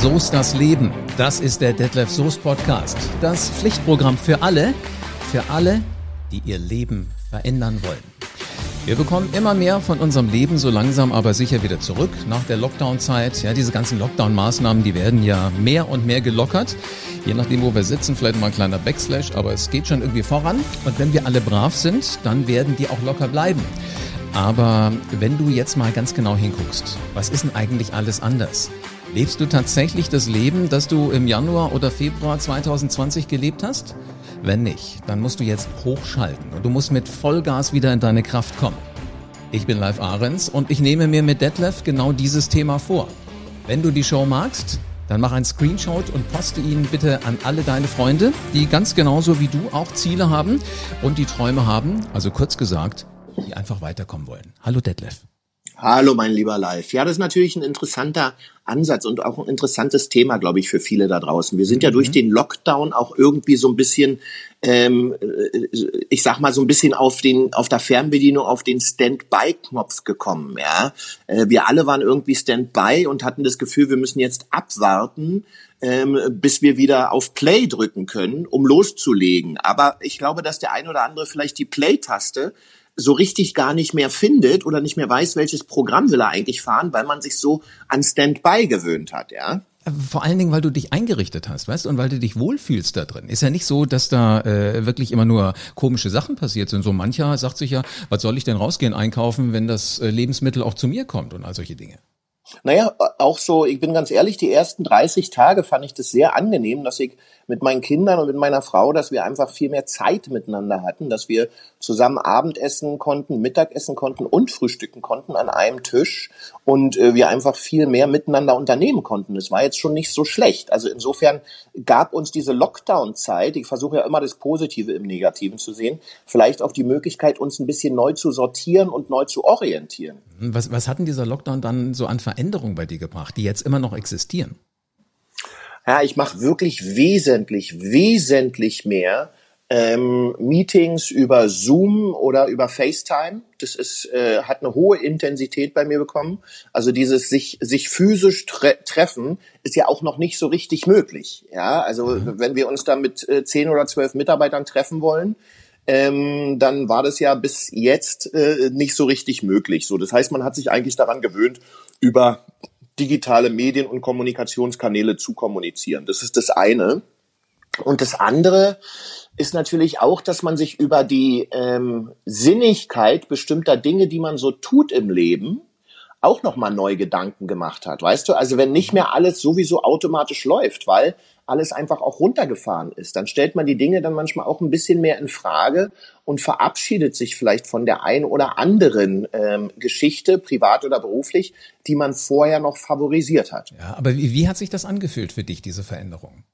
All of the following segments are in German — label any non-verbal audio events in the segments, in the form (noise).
Soest das Leben. Das ist der Detlef Soest Podcast. Das Pflichtprogramm für alle, für alle, die ihr Leben verändern wollen. Wir bekommen immer mehr von unserem Leben so langsam aber sicher wieder zurück nach der Lockdown-Zeit. Ja, diese ganzen Lockdown-Maßnahmen, die werden ja mehr und mehr gelockert. Je nachdem, wo wir sitzen, vielleicht mal ein kleiner Backslash, aber es geht schon irgendwie voran. Und wenn wir alle brav sind, dann werden die auch locker bleiben. Aber wenn du jetzt mal ganz genau hinguckst, was ist denn eigentlich alles anders? Lebst du tatsächlich das Leben, das du im Januar oder Februar 2020 gelebt hast? Wenn nicht, dann musst du jetzt hochschalten und du musst mit Vollgas wieder in deine Kraft kommen. Ich bin Live Ahrens und ich nehme mir mit Detlef genau dieses Thema vor. Wenn du die Show magst, dann mach einen Screenshot und poste ihn bitte an alle deine Freunde, die ganz genauso wie du auch Ziele haben und die Träume haben, also kurz gesagt, die einfach weiterkommen wollen. Hallo Detlef. Hallo, mein lieber Live. Ja, das ist natürlich ein interessanter Ansatz und auch ein interessantes Thema, glaube ich, für viele da draußen. Wir sind ja durch mhm. den Lockdown auch irgendwie so ein bisschen, ähm, äh, ich sag mal so ein bisschen auf den, auf der Fernbedienung auf den Standby-Knopf gekommen. Ja, äh, wir alle waren irgendwie Standby und hatten das Gefühl, wir müssen jetzt abwarten, ähm, bis wir wieder auf Play drücken können, um loszulegen. Aber ich glaube, dass der ein oder andere vielleicht die Play-Taste so richtig gar nicht mehr findet oder nicht mehr weiß, welches Programm will er eigentlich fahren, weil man sich so an Standby gewöhnt hat, ja. Vor allen Dingen, weil du dich eingerichtet hast, weißt und weil du dich wohlfühlst da drin. Ist ja nicht so, dass da äh, wirklich immer nur komische Sachen passiert sind. So mancher sagt sich ja, was soll ich denn rausgehen einkaufen, wenn das äh, Lebensmittel auch zu mir kommt und all solche Dinge. Naja, auch so, ich bin ganz ehrlich, die ersten 30 Tage fand ich das sehr angenehm, dass ich mit meinen Kindern und mit meiner Frau, dass wir einfach viel mehr Zeit miteinander hatten, dass wir zusammen Abendessen konnten, Mittagessen konnten und frühstücken konnten an einem Tisch und äh, wir einfach viel mehr miteinander unternehmen konnten. Das war jetzt schon nicht so schlecht. Also insofern gab uns diese Lockdown-Zeit, ich versuche ja immer das Positive im Negativen zu sehen, vielleicht auch die Möglichkeit, uns ein bisschen neu zu sortieren und neu zu orientieren. Was, was hat denn dieser Lockdown dann so an Veränderungen bei dir gebracht, die jetzt immer noch existieren? Ja, ich mache wirklich wesentlich, wesentlich mehr ähm, Meetings über Zoom oder über FaceTime. Das ist, äh, hat eine hohe Intensität bei mir bekommen. Also dieses sich, sich physisch tre treffen ist ja auch noch nicht so richtig möglich. Ja, also mhm. wenn wir uns da mit äh, zehn oder zwölf Mitarbeitern treffen wollen, ähm, dann war das ja bis jetzt äh, nicht so richtig möglich. So, das heißt, man hat sich eigentlich daran gewöhnt, über digitale Medien und Kommunikationskanäle zu kommunizieren. Das ist das eine. Und das andere ist natürlich auch, dass man sich über die ähm, Sinnigkeit bestimmter Dinge, die man so tut im Leben, auch nochmal neu Gedanken gemacht hat. Weißt du, also wenn nicht mehr alles sowieso automatisch läuft, weil alles einfach auch runtergefahren ist, dann stellt man die Dinge dann manchmal auch ein bisschen mehr in Frage und verabschiedet sich vielleicht von der einen oder anderen ähm, Geschichte, privat oder beruflich, die man vorher noch favorisiert hat. Ja, aber wie, wie hat sich das angefühlt für dich, diese Veränderung?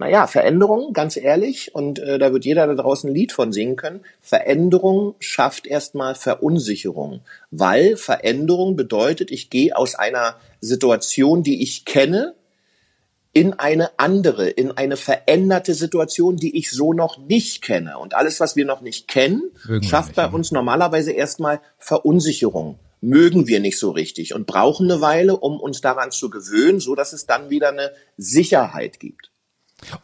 Naja, Veränderung, ganz ehrlich, und äh, da wird jeder da draußen ein Lied von singen können. Veränderung schafft erstmal Verunsicherung, weil Veränderung bedeutet, ich gehe aus einer Situation, die ich kenne, in eine andere, in eine veränderte Situation, die ich so noch nicht kenne. Und alles, was wir noch nicht kennen, Mögen schafft bei uns normalerweise erstmal Verunsicherung. Mögen wir nicht so richtig und brauchen eine Weile, um uns daran zu gewöhnen, so dass es dann wieder eine Sicherheit gibt.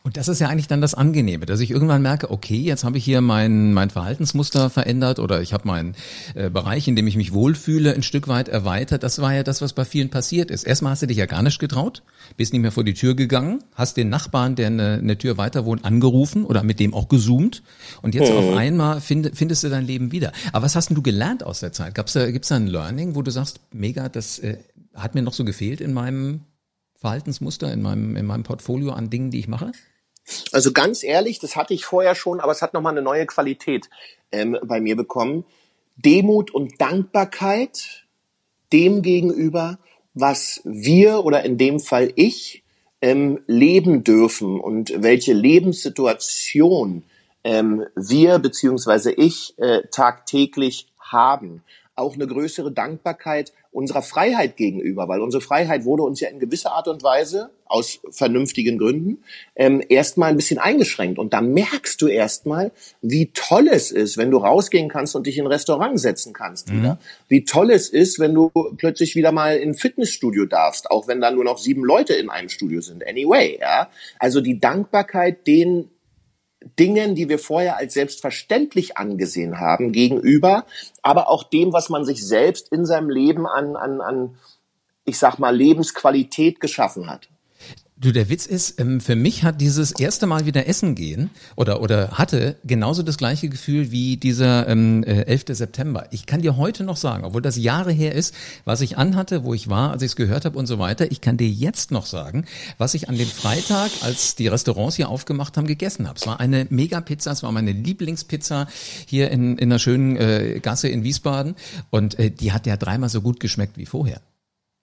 Und das ist ja eigentlich dann das Angenehme, dass ich irgendwann merke, okay, jetzt habe ich hier mein, mein Verhaltensmuster verändert oder ich habe meinen äh, Bereich, in dem ich mich wohlfühle, ein Stück weit erweitert. Das war ja das, was bei vielen passiert ist. Erstmal hast du dich ja gar nicht getraut, bist nicht mehr vor die Tür gegangen, hast den Nachbarn, der eine, eine Tür weiter wohnt, angerufen oder mit dem auch gezoomt und jetzt mhm. auf einmal find, findest du dein Leben wieder. Aber was hast denn du gelernt aus der Zeit? Gab's da, gibt's da ein Learning, wo du sagst, mega, das äh, hat mir noch so gefehlt in meinem Verhaltensmuster in meinem, in meinem Portfolio an Dingen, die ich mache? Also ganz ehrlich, das hatte ich vorher schon, aber es hat nochmal eine neue Qualität ähm, bei mir bekommen. Demut und Dankbarkeit dem gegenüber, was wir oder in dem Fall ich ähm, leben dürfen und welche Lebenssituation ähm, wir beziehungsweise ich äh, tagtäglich haben. Auch eine größere Dankbarkeit unserer Freiheit gegenüber, weil unsere Freiheit wurde uns ja in gewisser Art und Weise aus vernünftigen Gründen ähm, erstmal ein bisschen eingeschränkt. Und da merkst du erstmal, wie toll es ist, wenn du rausgehen kannst und dich in ein Restaurant setzen kannst mhm. wieder. Wie toll es ist, wenn du plötzlich wieder mal in ein Fitnessstudio darfst, auch wenn da nur noch sieben Leute in einem Studio sind. Anyway, ja. Also die Dankbarkeit, den Dingen, die wir vorher als selbstverständlich angesehen haben, gegenüber, aber auch dem, was man sich selbst in seinem Leben an, an, an ich sag mal, Lebensqualität geschaffen hat. Du, der Witz ist, ähm, für mich hat dieses erste Mal wieder Essen gehen oder, oder hatte genauso das gleiche Gefühl wie dieser ähm, 11. Äh, September. Ich kann dir heute noch sagen, obwohl das Jahre her ist, was ich anhatte, wo ich war, als ich es gehört habe und so weiter. Ich kann dir jetzt noch sagen, was ich an dem Freitag, als die Restaurants hier aufgemacht haben, gegessen habe. Es war eine Mega-Pizza, es war meine Lieblingspizza hier in, in einer schönen äh, Gasse in Wiesbaden und äh, die hat ja dreimal so gut geschmeckt wie vorher.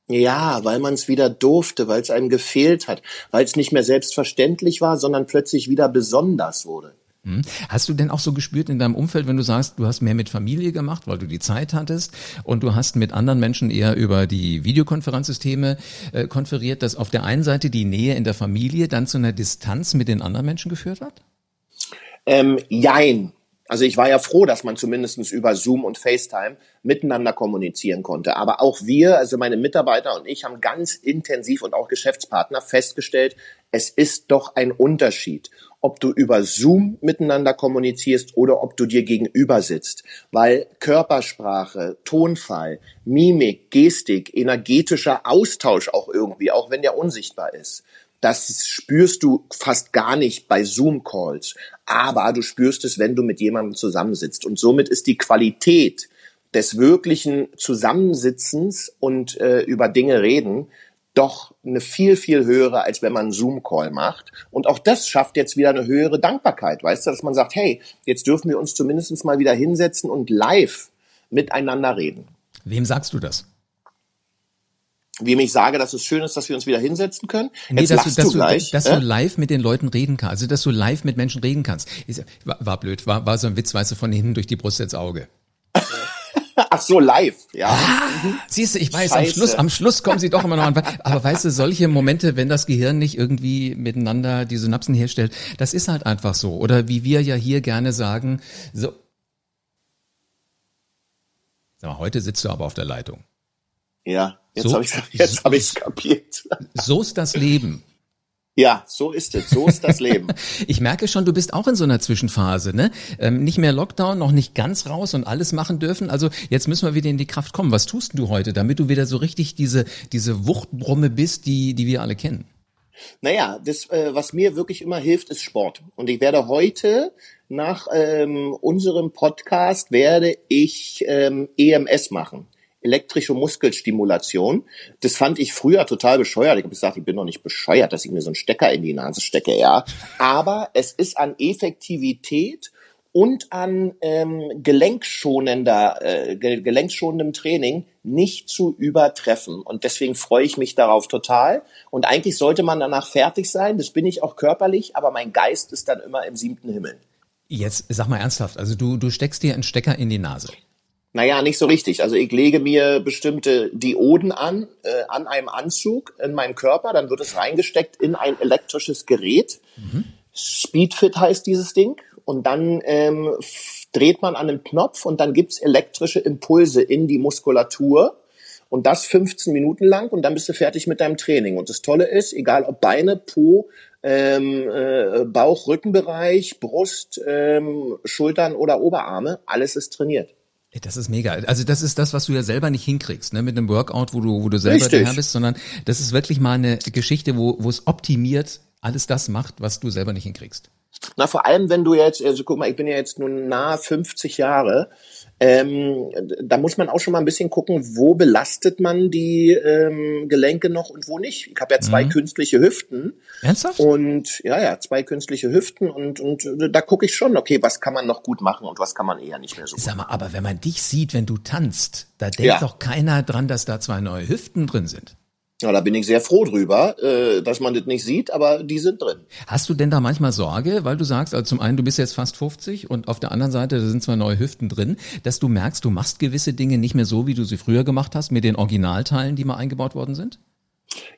Ja, weil man es wieder durfte, weil es einem gefehlt hat, weil es nicht mehr selbstverständlich war, sondern plötzlich wieder besonders wurde. Hm. Hast du denn auch so gespürt in deinem Umfeld, wenn du sagst, du hast mehr mit Familie gemacht, weil du die Zeit hattest und du hast mit anderen Menschen eher über die Videokonferenzsysteme äh, konferiert, dass auf der einen Seite die Nähe in der Familie dann zu einer Distanz mit den anderen Menschen geführt hat? Ähm, jein. Also ich war ja froh, dass man zumindestens über Zoom und FaceTime miteinander kommunizieren konnte. Aber auch wir, also meine Mitarbeiter und ich, haben ganz intensiv und auch Geschäftspartner festgestellt, es ist doch ein Unterschied, ob du über Zoom miteinander kommunizierst oder ob du dir gegenüber sitzt. Weil Körpersprache, Tonfall, Mimik, Gestik, energetischer Austausch auch irgendwie, auch wenn der unsichtbar ist, das spürst du fast gar nicht bei Zoom-Calls. Aber du spürst es, wenn du mit jemandem zusammensitzt. Und somit ist die Qualität des wirklichen Zusammensitzens und äh, über Dinge reden doch eine viel, viel höhere, als wenn man einen Zoom-Call macht. Und auch das schafft jetzt wieder eine höhere Dankbarkeit, weißt du, dass man sagt, hey, jetzt dürfen wir uns zumindest mal wieder hinsetzen und live miteinander reden. Wem sagst du das? Wie ich sage, dass es schön ist, dass wir uns wieder hinsetzen können. Nee, Jetzt dass, du, dass, du, gleich, dass äh? du live mit den Leuten reden kannst, also dass du live mit Menschen reden kannst. Ist, war, war blöd, war, war so ein Witz, weißt du, von hinten durch die Brust ins Auge. (laughs) Ach so, live, ja. Ah, siehst du, ich weiß, am Schluss, am Schluss kommen sie doch immer noch an. Aber weißt du, solche Momente, wenn das Gehirn nicht irgendwie miteinander die Synapsen herstellt, das ist halt einfach so. Oder wie wir ja hier gerne sagen, so. Sag mal, heute sitzt du aber auf der Leitung. Ja, jetzt so, habe ich (laughs) jetzt habe ich kapiert. So ist das Leben. Ja, so ist es, so ist das Leben. (laughs) ich merke schon, du bist auch in so einer Zwischenphase, ne? Ähm, nicht mehr Lockdown, noch nicht ganz raus und alles machen dürfen. Also jetzt müssen wir wieder in die Kraft kommen. Was tust du heute, damit du wieder so richtig diese diese Wuchtbrumme bist, die die wir alle kennen? Naja, das, äh, was mir wirklich immer hilft, ist Sport. Und ich werde heute nach ähm, unserem Podcast werde ich ähm, EMS machen elektrische Muskelstimulation. Das fand ich früher total bescheuert. Ich habe gesagt, ich bin doch nicht bescheuert, dass ich mir so einen Stecker in die Nase stecke, ja. Aber es ist an Effektivität und an ähm, gelenkschonender, äh, gelenkschonendem Training nicht zu übertreffen. Und deswegen freue ich mich darauf total. Und eigentlich sollte man danach fertig sein. Das bin ich auch körperlich, aber mein Geist ist dann immer im siebten Himmel. Jetzt sag mal ernsthaft, also du, du steckst dir einen Stecker in die Nase. Naja, nicht so richtig. Also ich lege mir bestimmte Dioden an, äh, an einem Anzug in meinem Körper, dann wird es reingesteckt in ein elektrisches Gerät. Mhm. Speedfit heißt dieses Ding. Und dann ähm, dreht man an den Knopf und dann gibt's elektrische Impulse in die Muskulatur. Und das 15 Minuten lang und dann bist du fertig mit deinem Training. Und das Tolle ist, egal ob Beine, Po, ähm, äh, Bauch, Rückenbereich, Brust, ähm, Schultern oder Oberarme, alles ist trainiert. Das ist mega. Also das ist das, was du ja selber nicht hinkriegst, ne, mit einem Workout, wo du, wo du selber Richtig. der bist, sondern das ist wirklich mal eine Geschichte, wo, wo es optimiert alles das macht, was du selber nicht hinkriegst. Na, vor allem, wenn du jetzt, also guck mal, ich bin ja jetzt nun nahe 50 Jahre, ähm, da muss man auch schon mal ein bisschen gucken, wo belastet man die ähm, Gelenke noch und wo nicht. Ich habe ja zwei mhm. künstliche Hüften. Ernsthaft? Und ja, ja, zwei künstliche Hüften und, und äh, da gucke ich schon, okay, was kann man noch gut machen und was kann man eher nicht mehr so Sag mal, aber wenn man dich sieht, wenn du tanzt, da denkt ja. doch keiner dran, dass da zwei neue Hüften drin sind. Ja, da bin ich sehr froh drüber, äh, dass man das nicht sieht, aber die sind drin. Hast du denn da manchmal Sorge, weil du sagst, also zum einen, du bist jetzt fast 50 und auf der anderen Seite, da sind zwar neue Hüften drin, dass du merkst, du machst gewisse Dinge nicht mehr so, wie du sie früher gemacht hast, mit den Originalteilen, die mal eingebaut worden sind?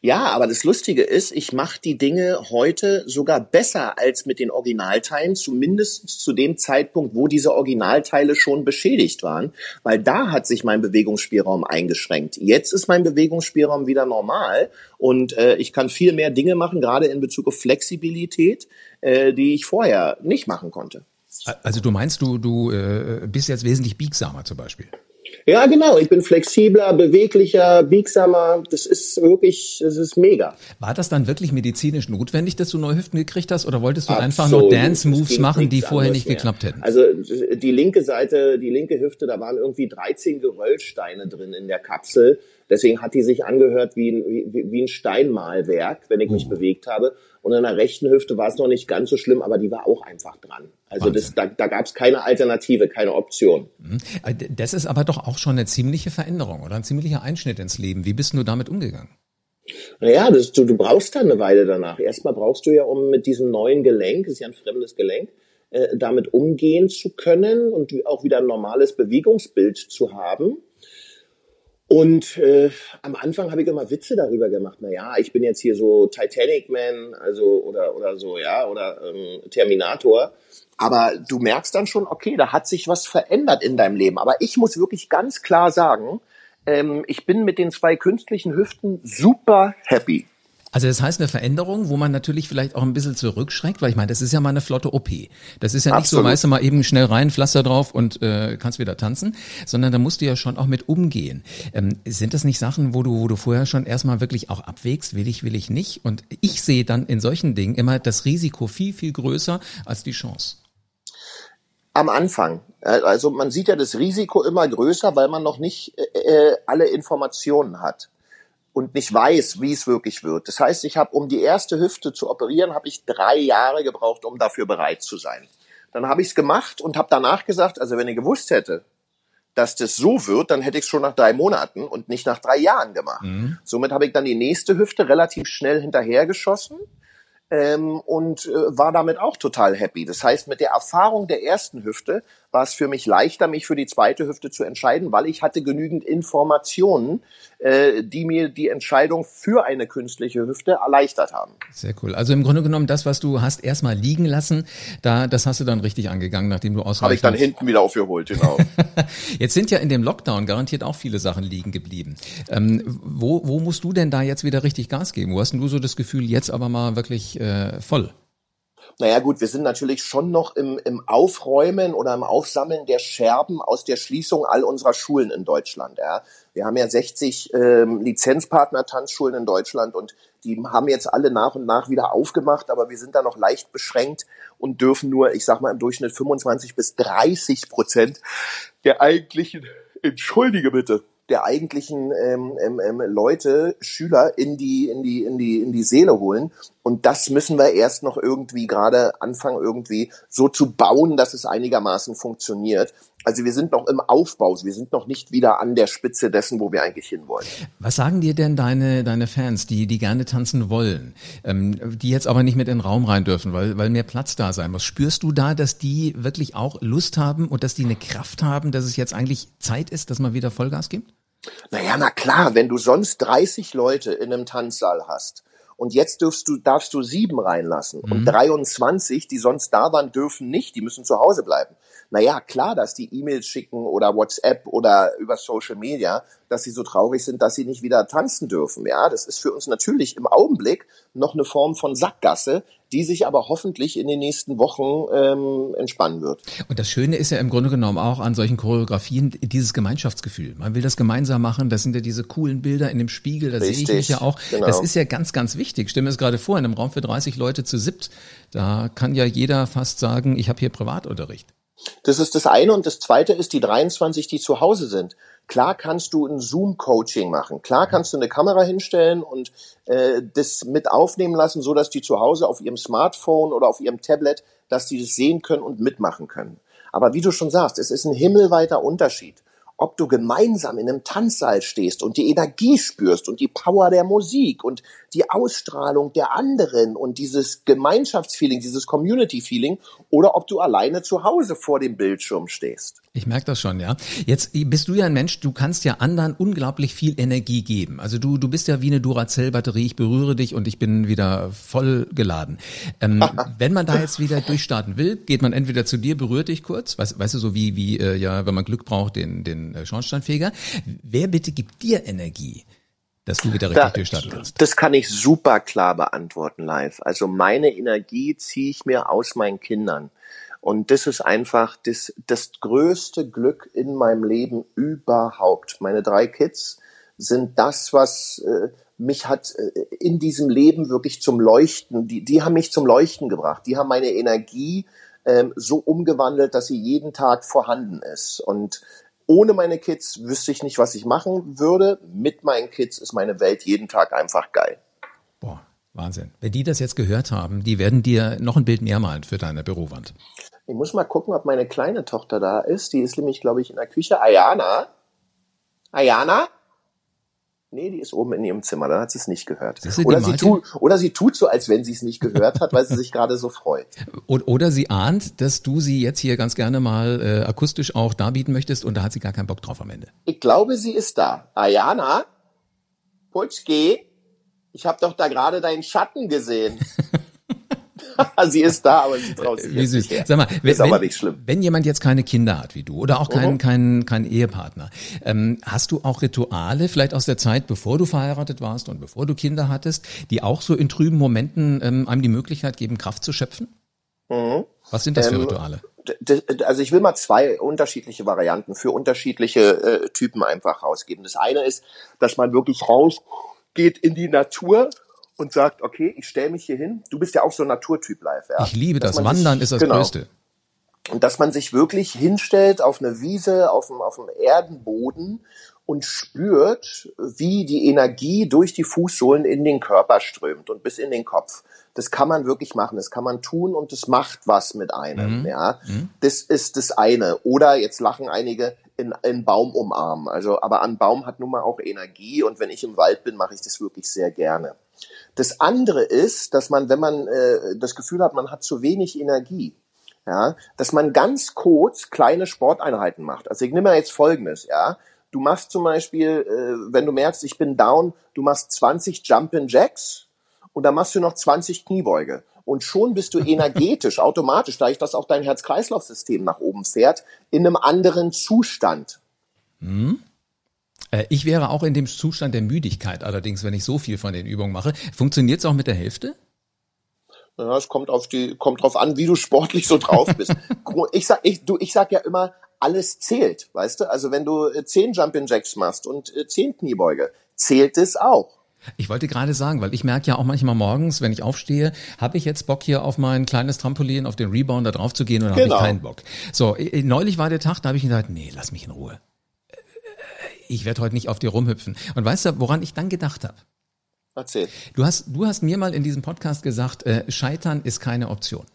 Ja, aber das Lustige ist, ich mache die Dinge heute sogar besser als mit den Originalteilen, zumindest zu dem Zeitpunkt, wo diese Originalteile schon beschädigt waren, weil da hat sich mein Bewegungsspielraum eingeschränkt. Jetzt ist mein Bewegungsspielraum wieder normal und äh, ich kann viel mehr Dinge machen, gerade in Bezug auf Flexibilität, äh, die ich vorher nicht machen konnte. Also du meinst, du, du äh, bist jetzt wesentlich biegsamer zum Beispiel? Ja, genau. Ich bin flexibler, beweglicher, biegsamer. Das ist wirklich, das ist mega. War das dann wirklich medizinisch notwendig, dass du neue Hüften gekriegt hast, oder wolltest du Absolut. einfach nur Dance-Moves machen, die vorher nicht mehr. geklappt hätten? Also die linke Seite, die linke Hüfte, da waren irgendwie 13 Geröllsteine drin in der Kapsel. Deswegen hat die sich angehört wie ein, wie, wie ein Steinmalwerk, wenn ich mich oh. bewegt habe. Und in der rechten Hüfte war es noch nicht ganz so schlimm, aber die war auch einfach dran. Also das, da, da gab es keine Alternative, keine Option. Mhm. Äh, das ist aber doch auch schon eine ziemliche Veränderung oder ein ziemlicher Einschnitt ins Leben. Wie bist du damit umgegangen? Naja, das, du, du brauchst dann eine Weile danach. Erstmal brauchst du ja, um mit diesem neuen Gelenk, ist ja ein fremdes Gelenk, äh, damit umgehen zu können und auch wieder ein normales Bewegungsbild zu haben. Und äh, am Anfang habe ich immer Witze darüber gemacht. Na ja, ich bin jetzt hier so Titanic Man, also oder oder so, ja, oder ähm, Terminator. Aber du merkst dann schon, okay, da hat sich was verändert in deinem Leben. Aber ich muss wirklich ganz klar sagen, ähm, ich bin mit den zwei künstlichen Hüften super happy. Also das heißt eine Veränderung, wo man natürlich vielleicht auch ein bisschen zurückschreckt, weil ich meine, das ist ja mal eine flotte OP. Das ist ja nicht Absolut. so, weißt du, mal eben schnell rein, Pflaster drauf und äh, kannst wieder tanzen, sondern da musst du ja schon auch mit umgehen. Ähm, sind das nicht Sachen, wo du, wo du vorher schon erstmal wirklich auch abwägst, will ich, will ich nicht? Und ich sehe dann in solchen Dingen immer das Risiko viel, viel größer als die Chance. Am Anfang. Also man sieht ja das Risiko immer größer, weil man noch nicht äh, äh alle Informationen hat und nicht weiß, wie es wirklich wird. Das heißt, ich habe, um die erste Hüfte zu operieren, habe ich drei Jahre gebraucht, um dafür bereit zu sein. Dann habe ich es gemacht und habe danach gesagt, also wenn ich gewusst hätte, dass das so wird, dann hätte ich es schon nach drei Monaten und nicht nach drei Jahren gemacht. Mhm. Somit habe ich dann die nächste Hüfte relativ schnell hinterhergeschossen ähm, und äh, war damit auch total happy. Das heißt, mit der Erfahrung der ersten Hüfte war es für mich leichter, mich für die zweite Hüfte zu entscheiden, weil ich hatte genügend Informationen, äh, die mir die Entscheidung für eine künstliche Hüfte erleichtert haben. Sehr cool. Also im Grunde genommen das, was du hast erstmal liegen lassen, da das hast du dann richtig angegangen, nachdem du ausreichend... Habe ich dann hinten wieder aufgeholt, genau. (laughs) jetzt sind ja in dem Lockdown garantiert auch viele Sachen liegen geblieben. Ähm, wo, wo musst du denn da jetzt wieder richtig Gas geben? Wo hast denn du so das Gefühl, jetzt aber mal wirklich äh, voll? Naja gut, wir sind natürlich schon noch im, im Aufräumen oder im Aufsammeln der Scherben aus der Schließung all unserer Schulen in Deutschland. Ja. Wir haben ja 60 ähm, Lizenzpartner-Tanzschulen in Deutschland und die haben jetzt alle nach und nach wieder aufgemacht, aber wir sind da noch leicht beschränkt und dürfen nur, ich sag mal, im Durchschnitt 25 bis 30 Prozent der eigentlichen, entschuldige bitte, der eigentlichen ähm, ähm, ähm, Leute, Schüler in die in die in die in die Seele holen und das müssen wir erst noch irgendwie gerade anfangen irgendwie so zu bauen, dass es einigermaßen funktioniert. Also wir sind noch im Aufbau, wir sind noch nicht wieder an der Spitze dessen, wo wir eigentlich hinwollen. Was sagen dir denn deine deine Fans, die die gerne tanzen wollen, ähm, die jetzt aber nicht mit in den Raum rein dürfen, weil weil mehr Platz da sein muss? Spürst du da, dass die wirklich auch Lust haben und dass die eine Kraft haben, dass es jetzt eigentlich Zeit ist, dass man wieder Vollgas gibt? Naja, na klar, wenn du sonst 30 Leute in einem Tanzsaal hast und jetzt dürfst du, darfst du sieben reinlassen. Mhm. und 23, die sonst da waren, dürfen nicht, die müssen zu Hause bleiben. Naja, klar, dass die E-Mails schicken oder WhatsApp oder über Social Media, dass sie so traurig sind, dass sie nicht wieder tanzen dürfen. Ja, das ist für uns natürlich im Augenblick noch eine Form von Sackgasse, die sich aber hoffentlich in den nächsten Wochen ähm, entspannen wird. Und das Schöne ist ja im Grunde genommen auch an solchen Choreografien dieses Gemeinschaftsgefühl. Man will das gemeinsam machen. Das sind ja diese coolen Bilder in dem Spiegel. Da sehe ich mich ja auch. Genau. Das ist ja ganz, ganz wichtig. Stimme es gerade vor, in einem Raum für 30 Leute zu siebt. Da kann ja jeder fast sagen, ich habe hier Privatunterricht. Das ist das eine. Und das zweite ist die 23, die zu Hause sind. Klar kannst du ein Zoom-Coaching machen. Klar kannst du eine Kamera hinstellen und äh, das mit aufnehmen lassen, so dass die zu Hause auf ihrem Smartphone oder auf ihrem Tablet, dass die das sehen können und mitmachen können. Aber wie du schon sagst, es ist ein himmelweiter Unterschied, ob du gemeinsam in einem Tanzsaal stehst und die Energie spürst und die Power der Musik und die Ausstrahlung der anderen und dieses Gemeinschaftsfeeling, dieses Community-Feeling oder ob du alleine zu Hause vor dem Bildschirm stehst. Ich merke das schon, ja. Jetzt bist du ja ein Mensch, du kannst ja anderen unglaublich viel Energie geben. Also du, du bist ja wie eine Duracell-Batterie, ich berühre dich und ich bin wieder voll geladen. Ähm, (laughs) wenn man da jetzt wieder durchstarten will, geht man entweder zu dir, berührt dich kurz, weißt, weißt du, so wie, wie äh, ja, wenn man Glück braucht, den, den äh, Schornsteinfeger. Wer bitte gibt dir Energie? dass du wieder richtig da, durchstarten kannst? Das kann ich super klar beantworten live. Also meine Energie ziehe ich mir aus meinen Kindern. Und das ist einfach das, das größte Glück in meinem Leben überhaupt. Meine drei Kids sind das, was äh, mich hat äh, in diesem Leben wirklich zum Leuchten, die, die haben mich zum Leuchten gebracht. Die haben meine Energie ähm, so umgewandelt, dass sie jeden Tag vorhanden ist. Und ohne meine Kids wüsste ich nicht, was ich machen würde. Mit meinen Kids ist meine Welt jeden Tag einfach geil. Boah, Wahnsinn. Wenn die das jetzt gehört haben, die werden dir noch ein Bild mehr malen für deine Bürowand. Ich muss mal gucken, ob meine kleine Tochter da ist. Die ist nämlich, glaube ich, in der Küche. Ayana? Ayana? Nee, die ist oben in ihrem Zimmer, dann hat sie es nicht gehört. Oder sie, tut, oder sie tut so, als wenn sie es nicht gehört hat, weil sie sich gerade so freut. (laughs) Oder sie ahnt, dass du sie jetzt hier ganz gerne mal äh, akustisch auch darbieten möchtest und da hat sie gar keinen Bock drauf am Ende. Ich glaube, sie ist da. Ayana? Putschke? Ich habe doch da gerade deinen Schatten gesehen. (laughs) (laughs) sie ist da, aber sie traut sich Wie süß. Sag mal, wenn, ist aber nicht schlimm. Wenn jemand jetzt keine Kinder hat wie du oder auch keinen, uh keinen, keinen Ehepartner, ähm, hast du auch Rituale, vielleicht aus der Zeit, bevor du verheiratet warst und bevor du Kinder hattest, die auch so in trüben Momenten ähm, einem die Möglichkeit geben, Kraft zu schöpfen? Mhm. Was sind das für ähm, Rituale? also ich will mal zwei unterschiedliche Varianten für unterschiedliche äh, Typen einfach rausgeben. Das eine ist, dass man wirklich rausgeht in die Natur und sagt, okay, ich stelle mich hier hin. Du bist ja auch so ein Naturtyp live. Ja? Ich liebe das. Wandern sich, ist das genau, Größte. Und dass man sich wirklich hinstellt auf eine Wiese, auf dem, auf dem Erdenboden und spürt, wie die Energie durch die Fußsohlen in den Körper strömt und bis in den Kopf. Das kann man wirklich machen, das kann man tun und das macht was mit einem. Mhm. Ja, mhm. das ist das eine. Oder jetzt lachen einige in einen Baum umarmen. Also, aber ein Baum hat nun mal auch Energie und wenn ich im Wald bin, mache ich das wirklich sehr gerne. Das andere ist, dass man, wenn man äh, das Gefühl hat, man hat zu wenig Energie, ja, dass man ganz kurz kleine Sporteinheiten macht. Also ich nehme jetzt Folgendes, ja. Du machst zum Beispiel, äh, wenn du merkst, ich bin down, du machst 20 Jumpin' Jacks und dann machst du noch 20 Kniebeuge. Und schon bist du (laughs) energetisch, automatisch, da ich das auch dein Herz-Kreislauf-System nach oben fährt, in einem anderen Zustand. Mhm. Äh, ich wäre auch in dem Zustand der Müdigkeit allerdings, wenn ich so viel von den Übungen mache. Funktioniert es auch mit der Hälfte? Ja, es kommt auf die, kommt drauf an, wie du sportlich so drauf bist. (laughs) ich sag, ich, du, ich sag ja immer, alles zählt, weißt du? Also wenn du äh, zehn Jumping Jacks machst und äh, zehn Kniebeuge, zählt es auch. Ich wollte gerade sagen, weil ich merke ja auch manchmal morgens, wenn ich aufstehe, habe ich jetzt Bock hier auf mein kleines Trampolin, auf den Rebounder drauf zu gehen oder genau. habe ich keinen Bock. So, neulich war der Tag, da habe ich gesagt, nee, lass mich in Ruhe ich werde heute nicht auf dir rumhüpfen. Und weißt du, woran ich dann gedacht habe? Erzähl. Du hast, du hast mir mal in diesem Podcast gesagt, äh, Scheitern ist keine Option.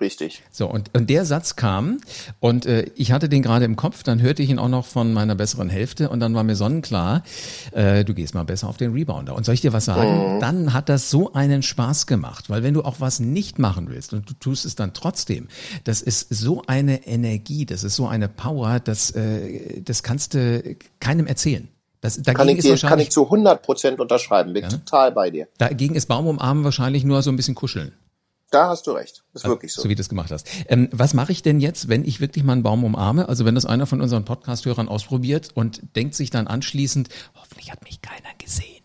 Richtig. So, und, und der Satz kam und äh, ich hatte den gerade im Kopf, dann hörte ich ihn auch noch von meiner besseren Hälfte und dann war mir sonnenklar, äh, du gehst mal besser auf den Rebounder. Und soll ich dir was sagen? Mhm. Dann hat das so einen Spaß gemacht, weil wenn du auch was nicht machen willst und du tust es dann trotzdem, das ist so eine Energie, das ist so eine Power, das, äh, das kannst du keinem erzählen. Das, kann, ich dir, kann ich zu 100 Prozent unterschreiben, bin ja? total bei dir. Dagegen ist Baumumarmen wahrscheinlich nur so ein bisschen kuscheln. Da hast du recht. Ist also, wirklich so. So wie du es gemacht hast. Ähm, was mache ich denn jetzt, wenn ich wirklich mal einen Baum umarme? Also wenn das einer von unseren Podcast-Hörern ausprobiert und denkt sich dann anschließend, hoffentlich hat mich keiner gesehen.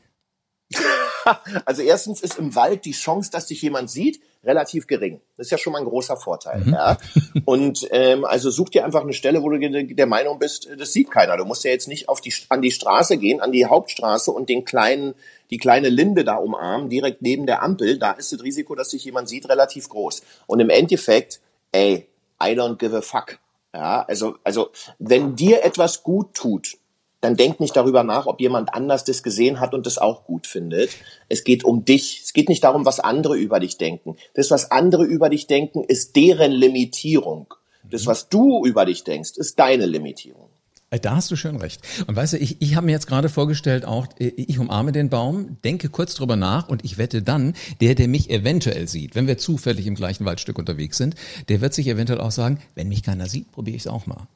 (laughs) also erstens ist im Wald die Chance, dass dich jemand sieht, relativ gering. Das ist ja schon mal ein großer Vorteil. Mhm. Ja? Und ähm, also such dir einfach eine Stelle, wo du der Meinung bist, das sieht keiner. Du musst ja jetzt nicht auf die, an die Straße gehen, an die Hauptstraße und den kleinen, die kleine Linde da umarmen, direkt neben der Ampel. Da ist das Risiko, dass sich jemand sieht, relativ groß. Und im Endeffekt, ey, I don't give a fuck. Ja, also, also, wenn dir etwas gut tut, dann denk nicht darüber nach, ob jemand anders das gesehen hat und das auch gut findet. Es geht um dich. Es geht nicht darum, was andere über dich denken. Das, was andere über dich denken, ist deren Limitierung. Das, was du über dich denkst, ist deine Limitierung. Äh, da hast du schön recht. Und weißt du, ich, ich habe mir jetzt gerade vorgestellt, auch äh, ich umarme den Baum, denke kurz drüber nach und ich wette dann, der, der mich eventuell sieht, wenn wir zufällig im gleichen Waldstück unterwegs sind, der wird sich eventuell auch sagen, wenn mich keiner sieht, probiere ich es auch mal.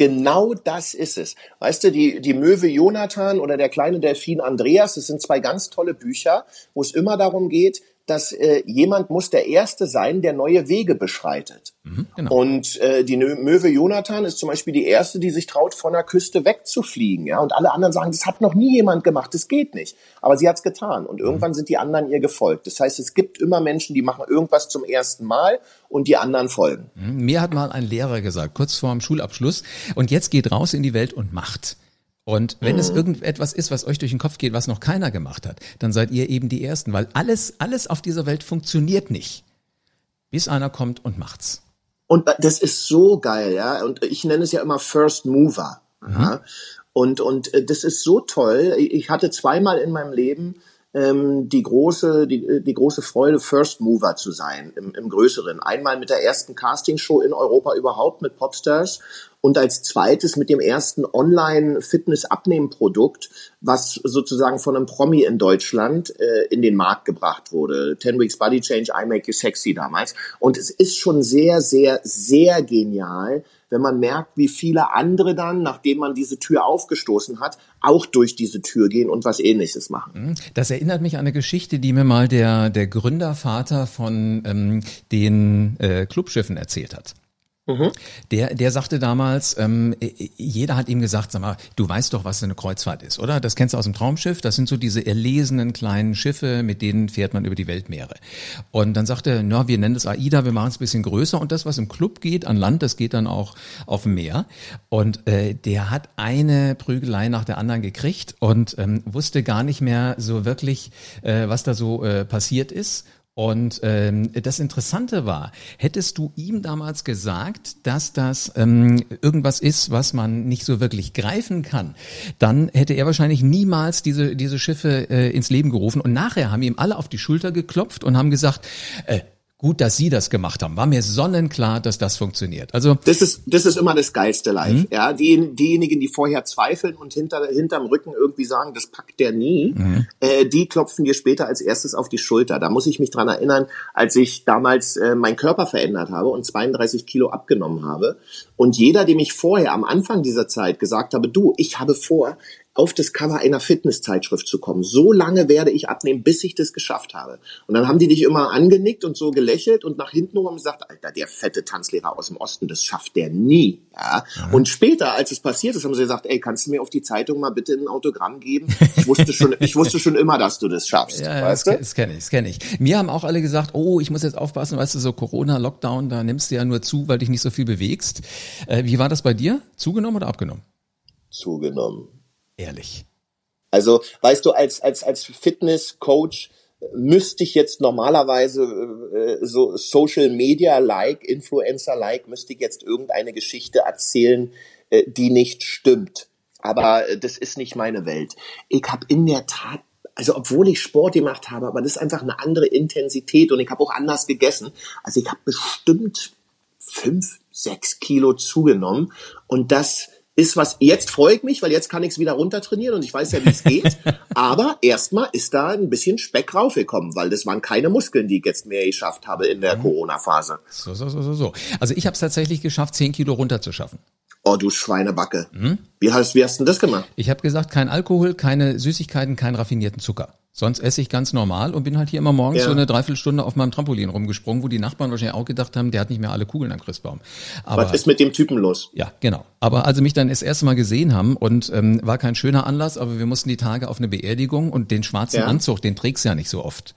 Genau das ist es. Weißt du, die, die Möwe Jonathan oder der kleine Delfin Andreas, das sind zwei ganz tolle Bücher, wo es immer darum geht, dass äh, jemand muss der Erste sein, der neue Wege beschreitet. Mhm, genau. Und äh, die Möwe Jonathan ist zum Beispiel die Erste, die sich traut, von der Küste wegzufliegen. Ja? Und alle anderen sagen, das hat noch nie jemand gemacht, das geht nicht. Aber sie hat es getan. Und irgendwann mhm. sind die anderen ihr gefolgt. Das heißt, es gibt immer Menschen, die machen irgendwas zum ersten Mal und die anderen folgen. Mhm. Mir hat mal ein Lehrer gesagt, kurz vor dem Schulabschluss, und jetzt geht raus in die Welt und macht. Und wenn mhm. es irgendetwas ist, was euch durch den Kopf geht, was noch keiner gemacht hat, dann seid ihr eben die Ersten, weil alles, alles auf dieser Welt funktioniert nicht, bis einer kommt und macht's. Und das ist so geil, ja. Und ich nenne es ja immer First Mover. Mhm. Ja? Und, und äh, das ist so toll. Ich hatte zweimal in meinem Leben ähm, die große, die, die große Freude, First Mover zu sein im, im Größeren. Einmal mit der ersten Castingshow in Europa überhaupt mit Popstars und als zweites mit dem ersten Online-Fitness-Abnehmen-Produkt, was sozusagen von einem Promi in Deutschland äh, in den Markt gebracht wurde. Ten Weeks Body Change, I Make You Sexy damals. Und es ist schon sehr, sehr, sehr genial, wenn man merkt, wie viele andere dann, nachdem man diese Tür aufgestoßen hat, auch durch diese Tür gehen und was ähnliches machen. Mhm. Das erinnert mich an eine Geschichte, die mir mal der, der Gründervater von ähm, den äh, Clubschiffen erzählt hat. Mhm. Der, der sagte damals, ähm, jeder hat ihm gesagt, sag mal, du weißt doch, was eine Kreuzfahrt ist, oder? Das kennst du aus dem Traumschiff. Das sind so diese erlesenen kleinen Schiffe, mit denen fährt man über die Weltmeere. Und dann sagte er, na, wir nennen es AIDA, wir machen es ein bisschen größer. Und das, was im Club geht an Land, das geht dann auch auf dem Meer. Und äh, der hat eine Prügelei nach der anderen gekriegt und ähm, wusste gar nicht mehr so wirklich, äh, was da so äh, passiert ist und ähm, das Interessante war, hättest du ihm damals gesagt, dass das ähm, irgendwas ist, was man nicht so wirklich greifen kann, dann hätte er wahrscheinlich niemals diese, diese Schiffe äh, ins Leben gerufen. Und nachher haben ihm alle auf die Schulter geklopft und haben gesagt, äh, gut, dass Sie das gemacht haben. War mir sonnenklar, dass das funktioniert. Also das ist das ist immer das geilste Live. Mhm. Ja, die, diejenigen, die vorher zweifeln und hinter hinterm Rücken irgendwie sagen, das packt der nie, mhm. äh, die klopfen dir später als erstes auf die Schulter. Da muss ich mich dran erinnern, als ich damals äh, meinen Körper verändert habe und 32 Kilo abgenommen habe und jeder, dem ich vorher am Anfang dieser Zeit gesagt habe, du, ich habe vor, auf das Cover einer Fitnesszeitschrift zu kommen. So lange werde ich abnehmen, bis ich das geschafft habe. Und dann haben die dich immer angenickt und so gelächelt und nach hinten rum gesagt, Alter, der fette Tanzlehrer aus dem Osten, das schafft der nie. Ja? Mhm. Und später, als es passiert ist, haben sie gesagt, ey, kannst du mir auf die Zeitung mal bitte ein Autogramm geben? Ich wusste schon, ich wusste schon immer, dass du das schaffst. (laughs) Ja, weißt das, du? das kenne ich, das kenne ich. Mir haben auch alle gesagt, oh, ich muss jetzt aufpassen, weißt du, so Corona, Lockdown, da nimmst du ja nur zu, weil dich nicht so viel bewegst. Äh, wie war das bei dir? Zugenommen oder abgenommen? Zugenommen. Ehrlich. Also, weißt du, als, als, als Fitness-Coach müsste ich jetzt normalerweise äh, so Social Media like, Influencer like, müsste ich jetzt irgendeine Geschichte erzählen, äh, die nicht stimmt. Aber äh, das ist nicht meine Welt. Ich habe in der Tat also obwohl ich Sport gemacht habe, aber das ist einfach eine andere Intensität und ich habe auch anders gegessen. Also ich habe bestimmt fünf, sechs Kilo zugenommen und das ist was, jetzt freue ich mich, weil jetzt kann ich es wieder runter trainieren und ich weiß ja, wie es geht. (laughs) Aber erstmal ist da ein bisschen Speck raufgekommen, weil das waren keine Muskeln, die ich jetzt mehr geschafft habe in der mhm. Corona-Phase. So, so, so, so, so. Also ich habe es tatsächlich geschafft, 10 Kilo runterzuschaffen. Oh, du Schweinebacke. Mhm. Wie, hast, wie hast du denn das gemacht? Ich habe gesagt, kein Alkohol, keine Süßigkeiten, keinen raffinierten Zucker. Sonst esse ich ganz normal und bin halt hier immer morgens ja. so eine Dreiviertelstunde auf meinem Trampolin rumgesprungen, wo die Nachbarn wahrscheinlich auch gedacht haben, der hat nicht mehr alle Kugeln am Christbaum. Aber, Was ist mit dem Typen los? Ja, genau. Aber als sie mich dann das erste Mal gesehen haben und ähm, war kein schöner Anlass, aber wir mussten die Tage auf eine Beerdigung und den schwarzen ja. Anzug, den trägst du ja nicht so oft.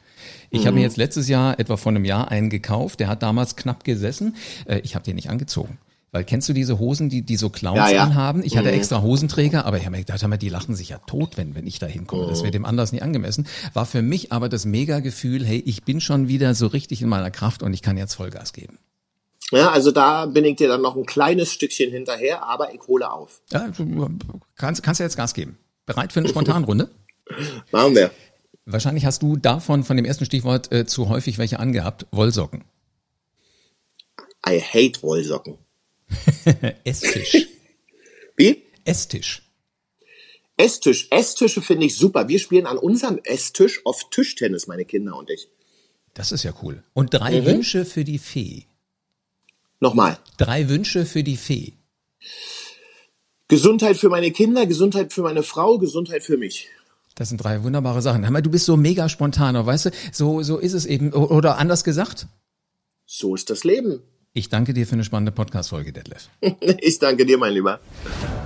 Ich mhm. habe mir jetzt letztes Jahr, etwa vor einem Jahr, einen gekauft. Der hat damals knapp gesessen. Äh, ich habe den nicht angezogen. Weil kennst du diese Hosen, die, die so Clowns ja, ja. anhaben? Ich hatte mhm. extra Hosenträger, aber ich habe mir gedacht, die lachen sich ja tot, wenn, wenn ich da hinkomme. Mhm. Das wird dem anders nicht angemessen. War für mich aber das Mega-Gefühl, hey, ich bin schon wieder so richtig in meiner Kraft und ich kann jetzt Vollgas geben. Ja, also da bin ich dir dann noch ein kleines Stückchen hinterher, aber ich hole auf. Ja, du kannst, kannst du jetzt Gas geben. Bereit für eine (laughs) Spontanrunde? Machen wir. Wahrscheinlich hast du davon, von dem ersten Stichwort, äh, zu häufig welche angehabt. Wollsocken. I hate Wollsocken. (laughs) Esstisch. Wie? Esstisch. Esstisch. Esstische finde ich super. Wir spielen an unserem Esstisch oft Tischtennis, meine Kinder und ich. Das ist ja cool. Und drei mhm. Wünsche für die Fee. Nochmal. Drei Wünsche für die Fee. Gesundheit für meine Kinder, Gesundheit für meine Frau, Gesundheit für mich. Das sind drei wunderbare Sachen. Du bist so mega spontaner, weißt du? So, so ist es eben. Oder anders gesagt? So ist das Leben. Ich danke dir für eine spannende Podcast-Folge, Detlef. (laughs) ich danke dir, mein Lieber.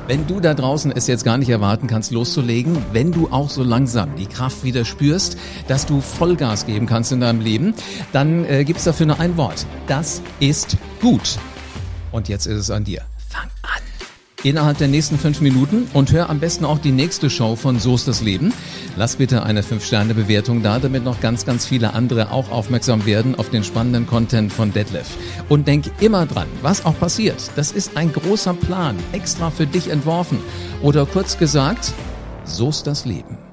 Wenn du da draußen es jetzt gar nicht erwarten kannst, loszulegen, wenn du auch so langsam die Kraft wieder spürst, dass du Vollgas geben kannst in deinem Leben, dann äh, gibt's dafür nur ein Wort. Das ist gut. Und jetzt ist es an dir. Fang an innerhalb der nächsten fünf Minuten und hör am besten auch die nächste Show von So ist das Leben. Lass bitte eine 5-Sterne-Bewertung da, damit noch ganz, ganz viele andere auch aufmerksam werden auf den spannenden Content von Detlef. Und denk immer dran, was auch passiert, das ist ein großer Plan, extra für dich entworfen. Oder kurz gesagt, so ist das Leben.